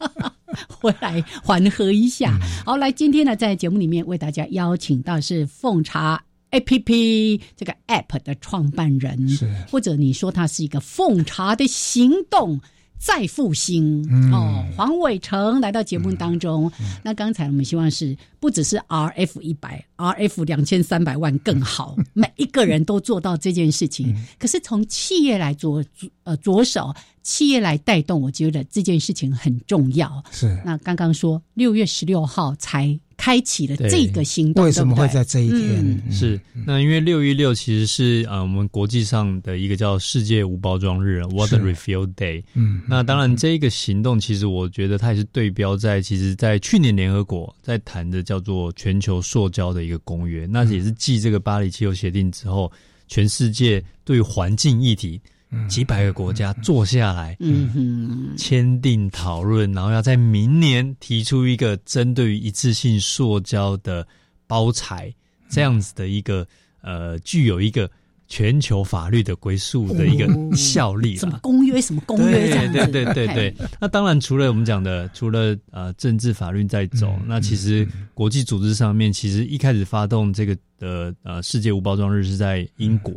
回来缓和一下。好，来，今天呢，在节目里面为大家邀请到是奉茶 A P P 这个 App 的创办人，或者你说它是一个奉茶的行动。再复兴哦，黄伟成来到节目当中。那刚才我们希望是不只是 R F 一百，R F 两千三百万更好，每一个人都做到这件事情。可是从企业来着呃着手，企业来带动，我觉得这件事情很重要。是那刚刚说六月十六号才。开启了这个行动，为什么会在这一天？是那因为六一六其实是呃我们国际上的一个叫世界无包装日 （Water Refill Day）。嗯，那当然这一个行动其实我觉得它也是对标在其实，在去年联合国在谈的叫做全球塑胶的一个公约，那也是继这个巴黎气候协定之后，全世界对环境议题。几百个国家坐下来，嗯哼签订讨论，然后要在明年提出一个针对于一次性塑胶的包材这样子的一个呃，具有一个全球法律的归宿的一个效力。什么公约？什么公约？对对对对对。那当然，除了我们讲的，除了呃政治法律在走，那其实国际组织上面，其实一开始发动这个的呃世界无包装日是在英国。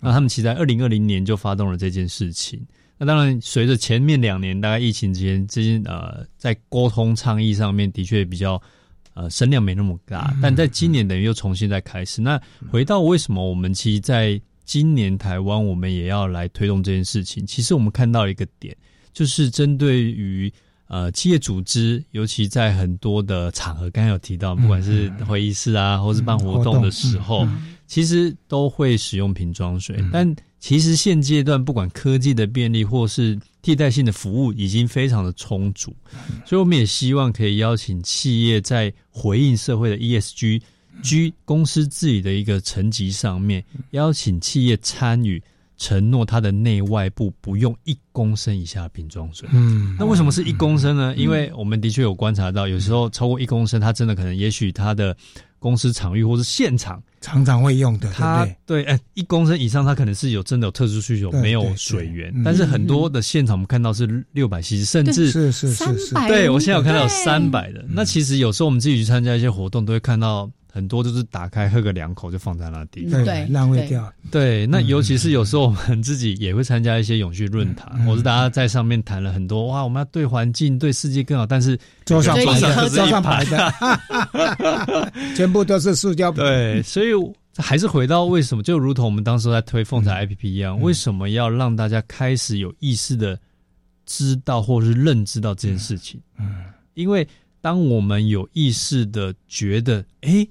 那他们其实在二零二零年就发动了这件事情。那当然，随着前面两年大概疫情之间，这些呃在沟通倡议上面的确比较呃声量没那么大，但在今年等于又重新再开始。那回到为什么我们其实在今年台湾我们也要来推动这件事情？其实我们看到一个点，就是针对于呃企业组织，尤其在很多的场合，刚刚有提到，不管是会议室啊，或是办活动的时候。其实都会使用瓶装水，但其实现阶段不管科技的便利或是替代性的服务已经非常的充足，所以我们也希望可以邀请企业在回应社会的 ESG、G 公司自己的一个层级上面，邀请企业参与，承诺它的内外部不用一公升以下瓶装水。嗯，那为什么是一公升呢？因为我们的确有观察到，有时候超过一公升，它真的可能也许它的。公司场域或是现场常常会用的，它对，哎，一公升以上，它可能是有真的有特殊需求，没有水源。但是很多的现场我们看到是六百 cc，甚至是是是是，对我现在有看到有三百的。那其实有时候我们自己去参加一些活动，都会看到。很多就是打开喝个两口就放在那地。方，对，浪费掉。对，那尤其是有时候我们自己也会参加一些永续论坛，或是大家在上面谈了很多，哇，我们要对环境、对世界更好，但是桌上桌上桌上排的，全部都是塑胶。对，所以还是回到为什么，就如同我们当时在推凤彩 APP 一样，为什么要让大家开始有意识的知道或是认知到这件事情？嗯，因为当我们有意识的觉得，哎。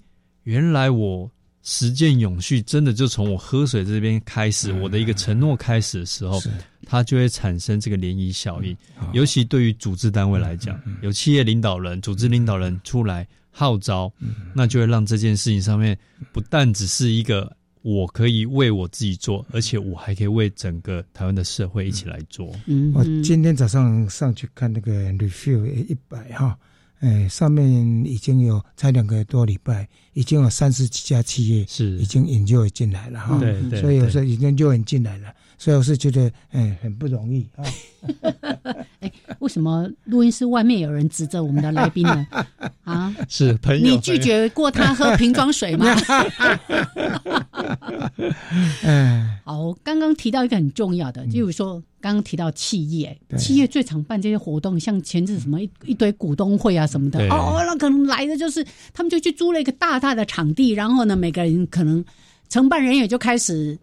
原来我实践永续，真的就从我喝水这边开始，我的一个承诺开始的时候，它就会产生这个涟漪效应。尤其对于组织单位来讲，有企业领导人、组织领导人出来号召，那就会让这件事情上面不但只是一个我可以为我自己做，而且我还可以为整个台湾的社会一起来做。我今天早上上去看那个 review 一百哈。哎，上面已经有才两个多礼拜，已经有三十几家企业是。已经引诱进来了哈，对对，所以有时候已经就引进来了，所以我是觉得哎很不容易啊。哎，为什么录音室外面有人指着我们的来宾呢？啊，是朋友，你拒绝过他喝瓶装水吗？哎，好，刚刚提到一个很重要的，就是说。刚刚提到企业，企业最常办这些活动，像前阵什么一一堆股东会啊什么的，哦，那可能来的就是他们就去租了一个大大的场地，然后呢，每个人可能承办人也就开始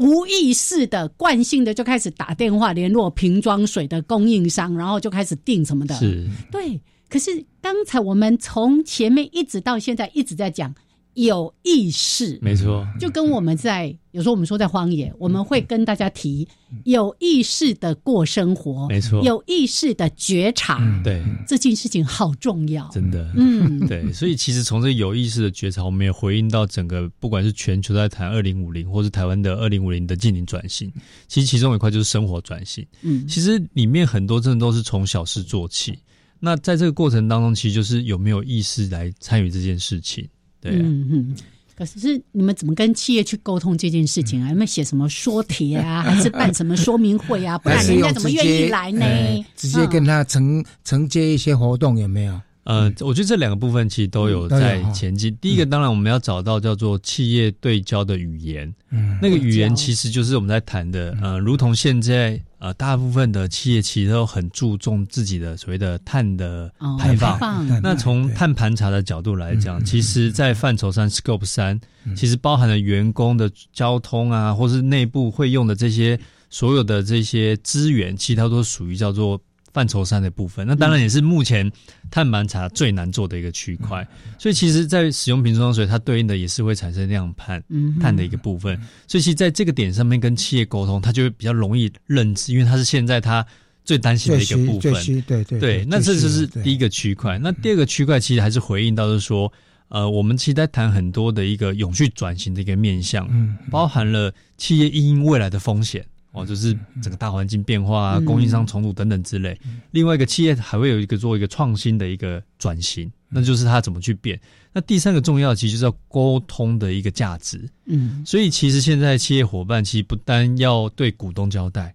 无意识的、惯性的就开始打电话联络瓶装水的供应商，然后就开始订什么的。是，对。可是刚才我们从前面一直到现在一直在讲有意识，没错，就跟我们在有时候我们说在荒野，我们会跟大家提有意识的过生活，没错，有意识的觉察，对。这件事情好重要，真的，嗯，对，所以其实从这有意识的觉察，我们也回应到整个不管是全球在谈二零五零，或是台湾的二零五零的近零转型，其实其中一块就是生活转型，嗯，其实里面很多真的都是从小事做起，那在这个过程当中，其实就是有没有意识来参与这件事情。对，嗯嗯，可是你们怎么跟企业去沟通这件事情啊？有没有写什么说帖啊，还是办什么说明会啊？不然人家怎么愿意来呢？直接跟他承承接一些活动有没有？呃，我觉得这两个部分其实都有在前进。第一个，当然我们要找到叫做企业对焦的语言，嗯，那个语言其实就是我们在谈的，呃，如同现在呃，大部分的企业其实都很注重自己的所谓的碳的排放。那从碳盘查的角度来讲，其实，在范畴三 Scope 三，其实包含了员工的交通啊，或是内部会用的这些所有的这些资源，其他都属于叫做。范畴三的部分，那当然也是目前碳盘查最难做的一个区块。所以，其实，在使用瓶装水，它对应的也是会产生量碳碳的一个部分。所以，其实在这个点上面跟企业沟通，它就会比较容易认知，因为它是现在它最担心的一个部分。对对对，那这就是第一个区块。那第二个区块其实还是回应到，是说，呃，我们其实在谈很多的一个永续转型的一个面向，包含了企业应未来的风险。哦，就是整个大环境变化啊，供应商重组等等之类。另外一个企业还会有一个做一个创新的一个转型，那就是它怎么去变。那第三个重要，其实就是要沟通的一个价值。嗯，所以其实现在企业伙伴其实不单要对股东交代，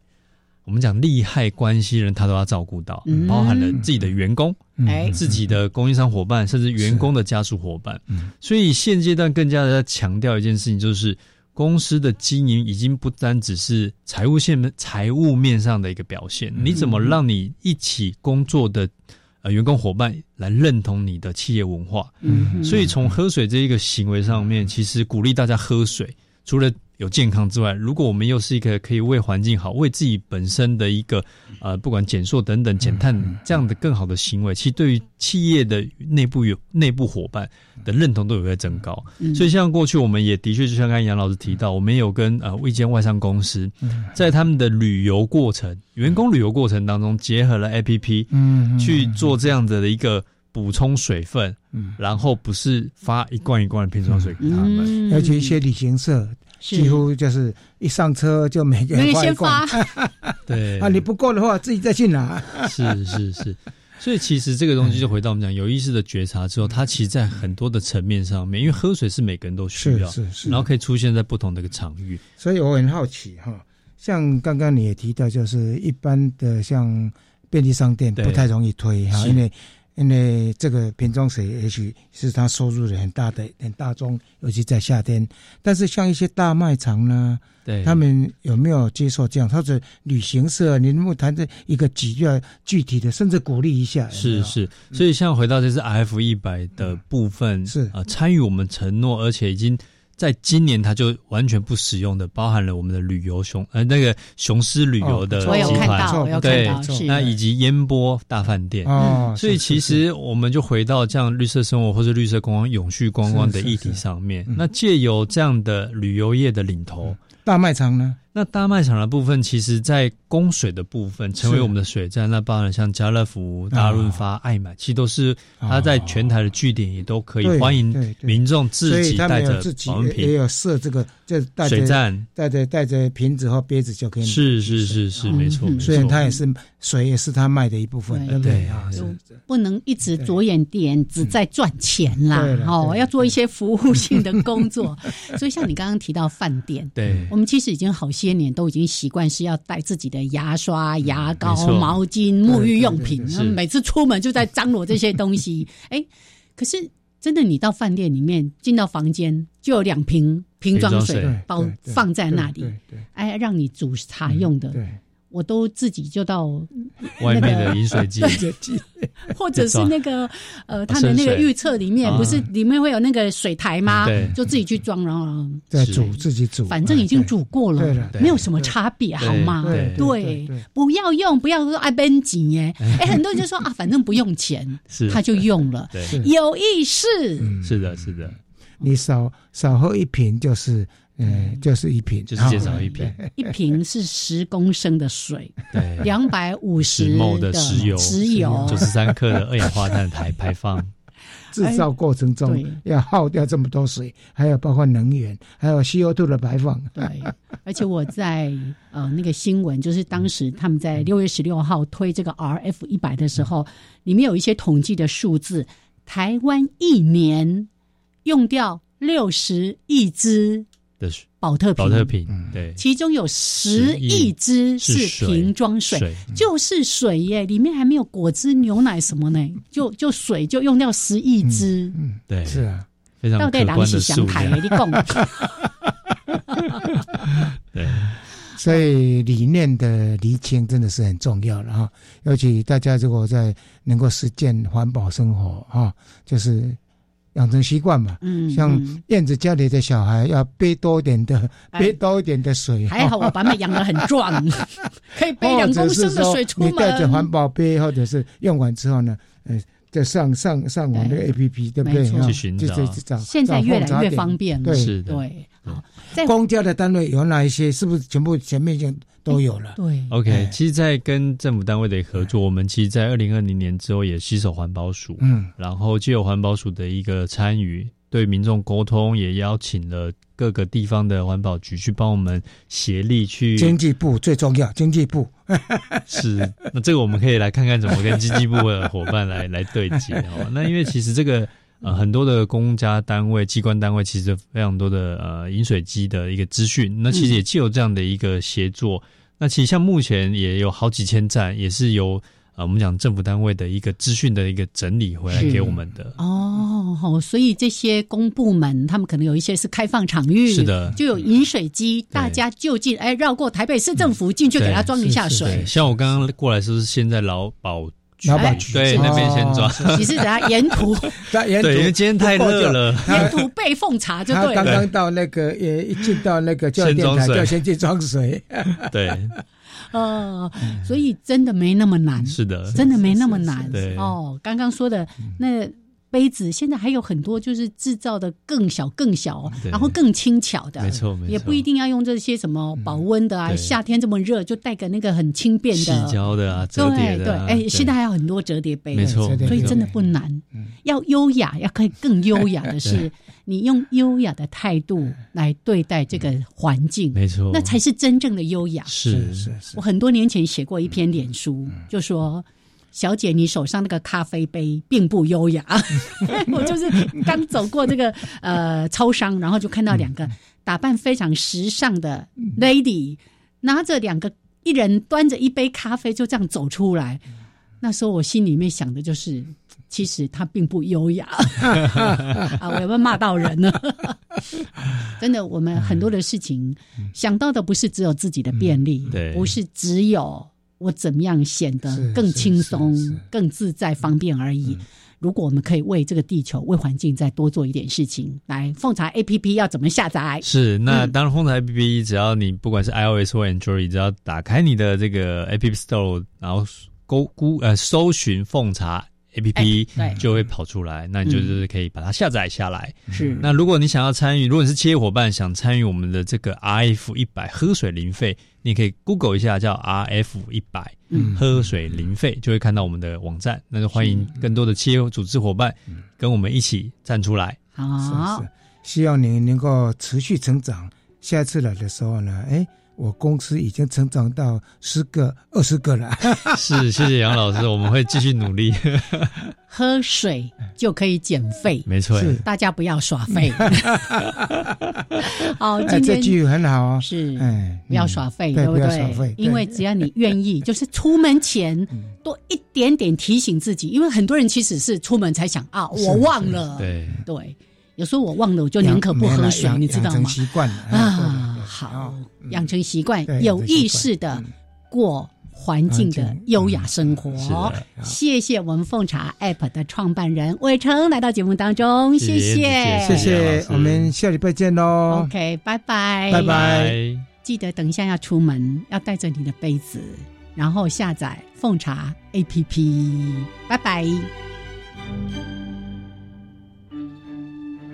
我们讲利害关系人他都要照顾到，包含了自己的员工、哎，自己的供应商伙伴，甚至员工的家属伙伴。所以现阶段更加的在强调一件事情，就是。公司的经营已经不单只是财务线、财务面上的一个表现，你怎么让你一起工作的呃员工伙伴来认同你的企业文化？嗯，所以从喝水这一个行为上面，其实鼓励大家喝水，除了。有健康之外，如果我们又是一个可以为环境好、为自己本身的一个呃，不管减塑等等、减碳这样的更好的行为，其实对于企业的内部有内部伙伴的认同度也在增高。所以像过去我们也的确，就像刚才杨老师提到，我们有跟呃一间外商公司，在他们的旅游过程、员工旅游过程当中，结合了 A P P，嗯，去做这样子的一个补充水分，嗯，然后不是发一罐一罐的瓶装水给他们，而且一些旅行社。几乎就是一上车就每个人发。一罐，对。啊，你不够的话自己再去拿。是是是，所以其实这个东西就回到我们讲有意识的觉察之后，它其实在很多的层面上面，因为喝水是每个人都需要，是是，然后可以出现在不同的一个场域。所以我很好奇哈，像刚刚你也提到，就是一般的像便利商店不太容易推哈，因为。因为这个瓶装水也许是他收入的很大的很大宗，尤其在夏天。但是像一些大卖场呢，对，他们有没有接受这样？或者旅行社，你能不能谈这一个几句具体的，甚至鼓励一下？是是，所以像回到这是 F 一百的部分，是啊，参与我们承诺，而且已经。在今年，它就完全不使用的，包含了我们的旅游熊，呃，那个雄狮旅游的集团，对，那以及烟波大饭店。哦，所以其实我们就回到这样绿色生活或者绿色观光、永续观光的议题上面。那借由这样的旅游业的领头，大卖场呢？那大卖场的部分，其实，在供水的部分，成为我们的水站。那包含像家乐福、大润发、爱买，其实都是它在全台的据点，也都可以欢迎民众自己带着保温瓶，也有设这个这水站，带着带着瓶子和杯子就可以。是是是是，没错。虽然它也是水，也是他卖的一部分。对啊，不能一直着眼点只在赚钱啦，哦，要做一些服务性的工作。所以，像你刚刚提到饭店，对我们其实已经好些。些年都已经习惯是要带自己的牙刷、牙膏、毛巾、沐浴用品，每次出门就在张罗这些东西。哎，可是真的，你到饭店里面进到房间，就有两瓶瓶装水包放在那里，哎，让你煮茶用的。我都自己就到外面的饮水机，或者是那个呃，他的那个预测里面不是里面会有那个水台吗？就自己去装，然后再煮自己煮，反正已经煮过了，没有什么差别，好吗？对，不要用，不要说爱奔紧耶。哎，很多人就说啊，反正不用钱，他就用了，有意识，是的，是的。你少少喝一瓶就是。嗯，就是一瓶，就是介绍一瓶。一瓶是十公升的水，对，两百五十的石油，石油九十三克的二氧化碳排排放。制造过程中要耗掉这么多水，还有包括能源，还有 CO2 的排放。对，而且我在呃那个新闻，就是当时他们在六月十六号推这个 RF 一百的时候，里面有一些统计的数字，台湾一年用掉六十亿支。的保特保特瓶，对，其中有十亿支是瓶装水，就是水耶，里面还没有果汁、牛奶什么呢，就就水就用掉十亿支，嗯，对，是啊，非常可观的数量。对，所以理念的厘清真的是很重要了哈，尤其大家如果在能够实践环保生活哈，就是。养成习惯嘛，嗯，像燕子家里的小孩要背多一点的，背多一点的水。还好我把它养得很壮，可以背两公升的水出门。你带着环保杯，或者是用完之后呢，呃，再上上上网的 A P P，对不对？去寻找。现在越来越方便了，对对。好，公家的单位有哪一些？是不是全部前面已经都有了？对，OK。其实，在跟政府单位的合作，我们其实，在二零二零年之后也携手环保署，嗯，然后就有环保署的一个参与，对民众沟通，也邀请了各个地方的环保局去帮我们协力去。经济部最重要，经济部 是那这个我们可以来看看怎么跟经济部的伙伴来来对接哦。那因为其实这个。呃，很多的公家单位、机关单位，其实非常多的呃饮水机的一个资讯。那其实也既有这样的一个协作。那其实像目前也有好几千站，也是由呃我们讲政府单位的一个资讯的一个整理回来给我们的。哦，好，所以这些公部门他们可能有一些是开放场域，是的，就有饮水机，大家就近哎绕过台北市政府进去给他装一下水。像我刚刚过来是不是现在劳保？老板局对那边先装，你是等下沿途，沿途因为今天太热了，沿途备奉茶就对了。刚刚到那个也一进到那个教育电台，就要先去装水。对，呃，所以真的没那么难，是的，真的没那么难。对，哦，刚刚说的那。杯子现在还有很多，就是制造的更小、更小，然后更轻巧的，没错，没错，也不一定要用这些什么保温的啊。夏天这么热，就带个那个很轻便的。细胶的啊，折叠的。对，哎，现在还有很多折叠杯，没错，所以真的不难。要优雅，要可以更优雅的是，你用优雅的态度来对待这个环境，没错，那才是真正的优雅。是。是是，我很多年前写过一篇脸书，就说。小姐，你手上那个咖啡杯并不优雅。我就是刚走过这个呃超商，然后就看到两个打扮非常时尚的 lady，拿着两个一人端着一杯咖啡就这样走出来。那时候我心里面想的就是，其实他并不优雅。啊，我有没有骂到人呢？真的，我们很多的事情想到的不是只有自己的便利，不是只有。我怎么样显得更轻松、更自在、方便而已？如果我们可以为这个地球、为环境再多做一点事情，来奉茶 A P P 要怎么下载？是那当然，奉茶 A P P 只要你不管是 I O S 或 Android，只要打开你的这个 A P P Store，然后勾估呃搜寻奉茶。A P P 就会跑出来，那你就是可以把它下载下来。是，那如果你想要参与，如果你是企业伙伴想参与我们的这个 R F 一百喝水零费，你可以 Google 一下叫 R F 一百喝水零费，就会看到我们的网站。那就欢迎更多的企业组织伙伴跟我们一起站出来。好，希望你能够持续成长。下次来的时候呢，哎。我公司已经成长到十个、二十个了。是，谢谢杨老师，我们会继续努力。喝水就可以减肥，没错，大家不要耍废。好，今天这句很好啊，是，哎，不要耍废，对不对？因为只要你愿意，就是出门前多一点点提醒自己，因为很多人其实是出门才想啊，我忘了，对。对，有时候我忘了，我就宁可不喝水，你知道吗？习惯啊。好，养成习惯，有意识的过环境的优雅生活。谢谢我们凤茶 App 的创办人伟成来到节目当中，谢谢，谢谢，我们下礼拜见喽。OK，拜拜，拜拜。记得等一下要出门，要带着你的杯子，然后下载凤茶 APP。拜拜。